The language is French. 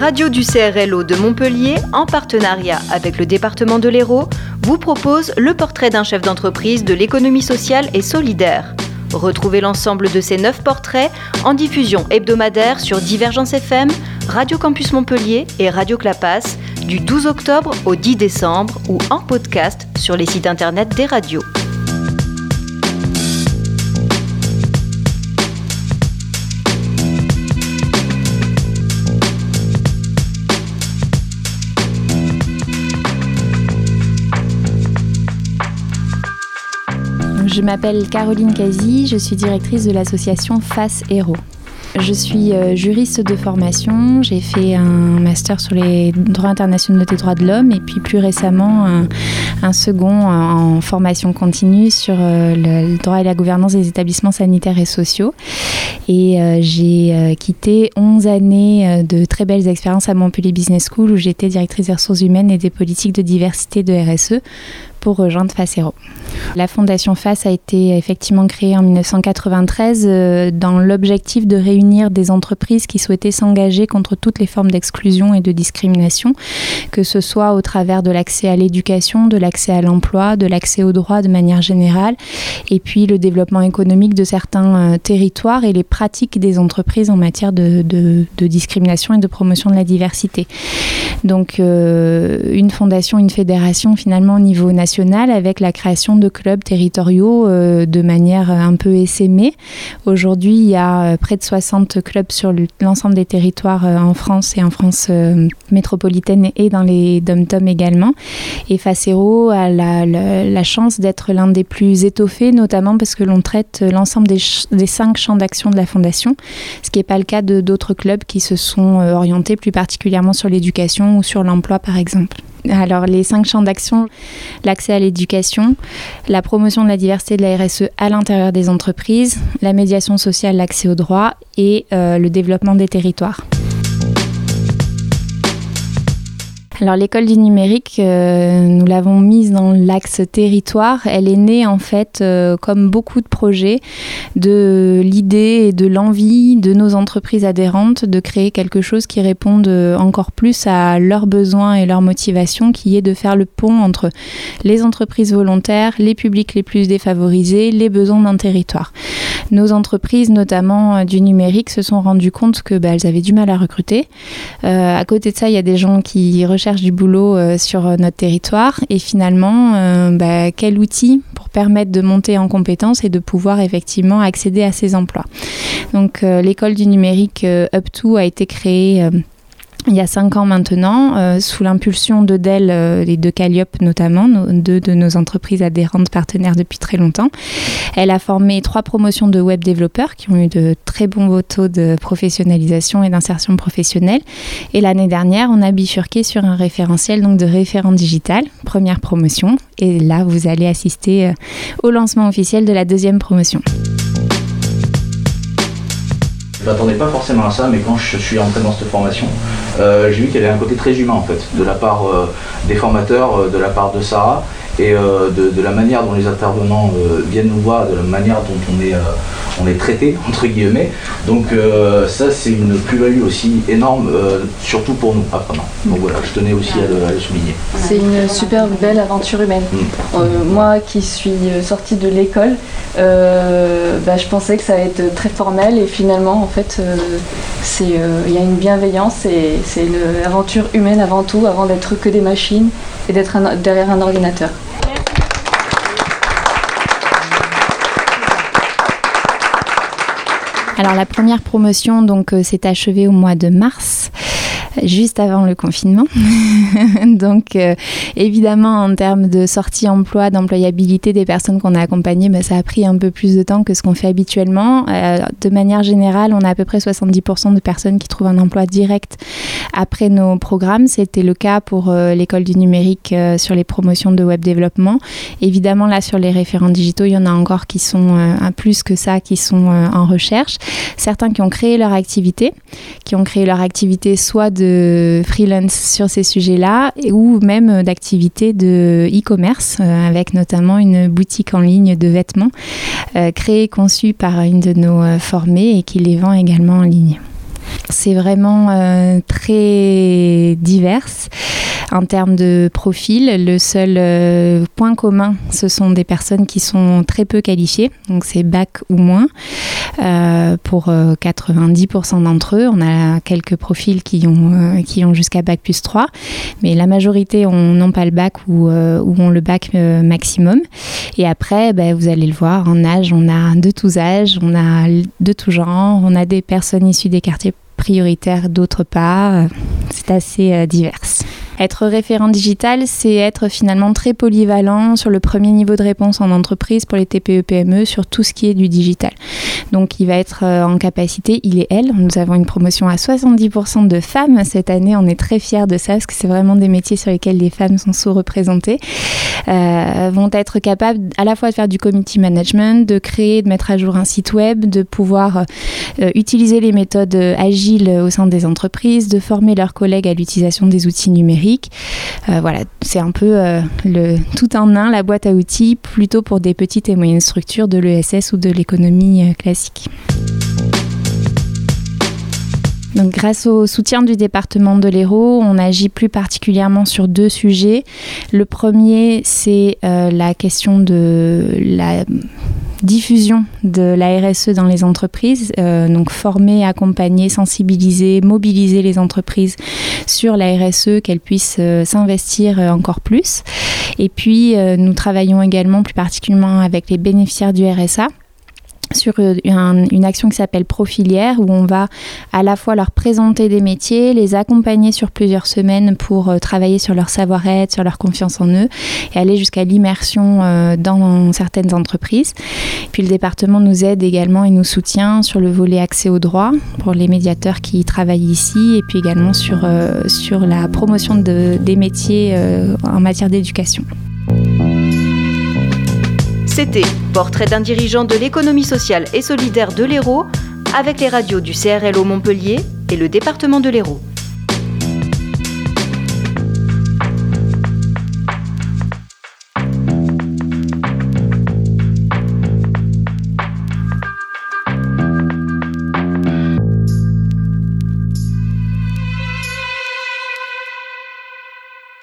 radios du CRLO de Montpellier, en partenariat avec le département de l'Hérault, vous propose le portrait d'un chef d'entreprise de l'économie sociale et solidaire. Retrouvez l'ensemble de ces neuf portraits en diffusion hebdomadaire sur Divergence FM, Radio Campus Montpellier et Radio Clapas du 12 octobre au 10 décembre ou en podcast sur les sites internet des radios. Je m'appelle Caroline Cazy, je suis directrice de l'association Face Héros. Je suis euh, juriste de formation, j'ai fait un master sur les droits internationaux des droits de l'homme et puis plus récemment un, second en formation continue sur euh, le, droit et la gouvernance des établissements sanitaires et sociaux. Et euh, j'ai quitté 11 années de très belles expériences à Montpellier Business School où j'étais directrice des ressources humaines et des politiques de diversité de RSE pour rejoindre Facero. La fondation FACE a été effectivement créée en 1993 euh, dans l'objectif de réunir des entreprises qui souhaitaient s'engager contre toutes les formes d'exclusion et de discrimination, que ce soit au travers de l'accès à l'éducation, de l'accès à l'emploi, de l'accès aux droits de manière générale, et puis le développement économique de certains euh, territoires et les pratiques des entreprises en matière de, discrimination et de promotion de la diversité. Donc euh, une fondation, une fédération finalement au niveau national avec la création de clubs territoriaux euh, de manière un peu essaimée. Aujourd'hui, il y a euh, près de 60 clubs sur l'ensemble des territoires euh, en France et en France métropolitaine et dans les dom-tom également. Et Facero a la, chance d'être l'un des plus étoffés, notamment parce que l'on traite l'ensemble des, des, cinq champs d'action de la Fondation, ce qui n'est pas le cas de d'autres clubs qui se sont orientés plus particulièrement sur l'éducation ou sur l'emploi, par exemple. Alors les cinq champs d'action, l'accès à l'éducation, la promotion de la diversité de la RSE à l'intérieur des entreprises, la médiation sociale, l'accès aux droits et euh, le développement des territoires. Alors l'école du numérique, euh, nous l'avons mise dans l'axe territoire. Elle est née en fait, euh, comme beaucoup de projets, de l'idée et de l'envie de nos entreprises adhérentes de créer quelque chose qui réponde euh, encore plus à leurs besoins et leurs motivations, qui est de faire le pont entre les entreprises volontaires, les publics les plus défavorisés, les besoins d'un territoire. Nos entreprises, notamment du numérique, se sont rendues compte que bah, elles avaient du mal à recruter. à côté de ça, il y a des gens qui recherchent du boulot euh, sur euh, notre territoire et finalement euh, bah, quel outil pour permettre de monter en compétences et de pouvoir effectivement accéder à ces emplois? Donc l'école du numérique Up2 a été créée il y a cinq ans maintenant, euh, sous l'impulsion de Dell euh, et de Calliope notamment, deux de nos entreprises adhérentes partenaires depuis très longtemps. Elle a formé trois promotions de web développeurs qui ont eu de très bons taux de professionnalisation et d'insertion professionnelle. Et l'année dernière, on a bifurqué sur un référentiel donc de référent digital, première promotion. Et là, vous allez assister euh, au lancement officiel de la deuxième promotion. Je m'attendais pas forcément à ça, mais quand je suis entré dans cette formation, euh, j'ai vu qu'il y avait un côté très humain en fait, de la part euh, des formateurs, euh, de la part de Sarah, et de, la manière dont les intervenants viennent nous voir, de la manière dont on est, on est traité, entre guillemets. Donc ça, c'est une plus-value aussi énorme, surtout pour nous, apprenants. Donc voilà, je tenais aussi à le, souligner. C'est une super belle aventure humaine. Mm. moi qui suis sortie de l'école, bah, je pensais que ça allait être très formel, et finalement, en fait, il y a une bienveillance et c'est une aventure humaine avant tout, avant d'être que des machines et d'être derrière un ordinateur. Alors la première promotion donc euh, s'est achevée au mois de mars juste avant le confinement. Donc, euh, évidemment, en termes de sortie emploi, d'employabilité des personnes qu'on a accompagnées, bah, ça a pris un peu plus de temps que ce qu'on fait habituellement. Euh, de manière générale, on a à peu près 70% de personnes qui trouvent un emploi direct après nos programmes. C'était le cas pour euh, l'école du numérique sur les promotions de web développement. Évidemment, là, sur les référents digitaux, il y en a encore qui sont un plus que ça, qui sont en recherche. Certains qui ont créé leur activité, qui ont créé leur activité soit de freelance sur ces sujets-là ou même d'activités de e-commerce euh, avec notamment une boutique en ligne de vêtements euh, créée et conçue par une de nos euh, formés et qui les vend également en ligne. C'est vraiment euh, très divers en termes de profil. Le seul euh, point commun, ce sont des personnes qui sont très peu qualifiées, donc c'est bac ou moins. Euh, pour 90% d'entre eux, on a quelques profils qui ont, ont jusqu'à bac plus 3, mais la majorité n'ont pas le bac ou, ont le bac maximum. Et après, ben, vous allez le voir, en âge, on a de tous âges, on a de tout genre, on a des personnes issues des quartiers prioritaires d'autre part. C'est assez euh, divers. Être référent digital, c'est être finalement très polyvalent sur le premier niveau de réponse en entreprise pour les TPE-PME sur tout ce qui est du digital. Donc il va être euh, en capacité, il et elle. Nous avons une promotion à 70% de femmes cette année. On est très fiers de ça parce que c'est vraiment des métiers sur lesquels les femmes sont sous-représentées. Euh, vont être capables à la fois de faire du community management, de créer, de mettre à jour un site web, de pouvoir euh, utiliser les méthodes agiles au sein des entreprises, de former leurs collègues à l'utilisation des outils numériques euh, voilà, c'est un peu euh, le tout en un, la boîte à outils, plutôt pour des petites et moyennes structures de l'ESS ou de l'économie euh, classique. Donc, grâce au soutien du département de l'Hérault, on agit plus particulièrement sur deux sujets. Le premier, c'est la question de la diffusion de la RSE dans les entreprises, euh, donc former, accompagner, sensibiliser, mobiliser les entreprises sur la RSE, qu'elles puissent euh, s'investir euh, encore plus. Et puis, nous travaillons également plus particulièrement avec les bénéficiaires du RSA sur une action qui s'appelle Profilière, où on va à la fois leur présenter des métiers, les accompagner sur plusieurs semaines pour euh, travailler sur leur savoir-être, sur leur confiance en eux, et aller jusqu'à l'immersion euh, dans certaines entreprises. Puis le département nous aide également et nous soutient sur le volet accès aux droits pour les médiateurs qui travaillent ici, et puis également sur, euh, sur la promotion de, des métiers en matière d'éducation. C'était Portrait d'un dirigeant de l'économie sociale et solidaire de l'Hérault avec les radios du CRLO Montpellier et le département de l'Hérault.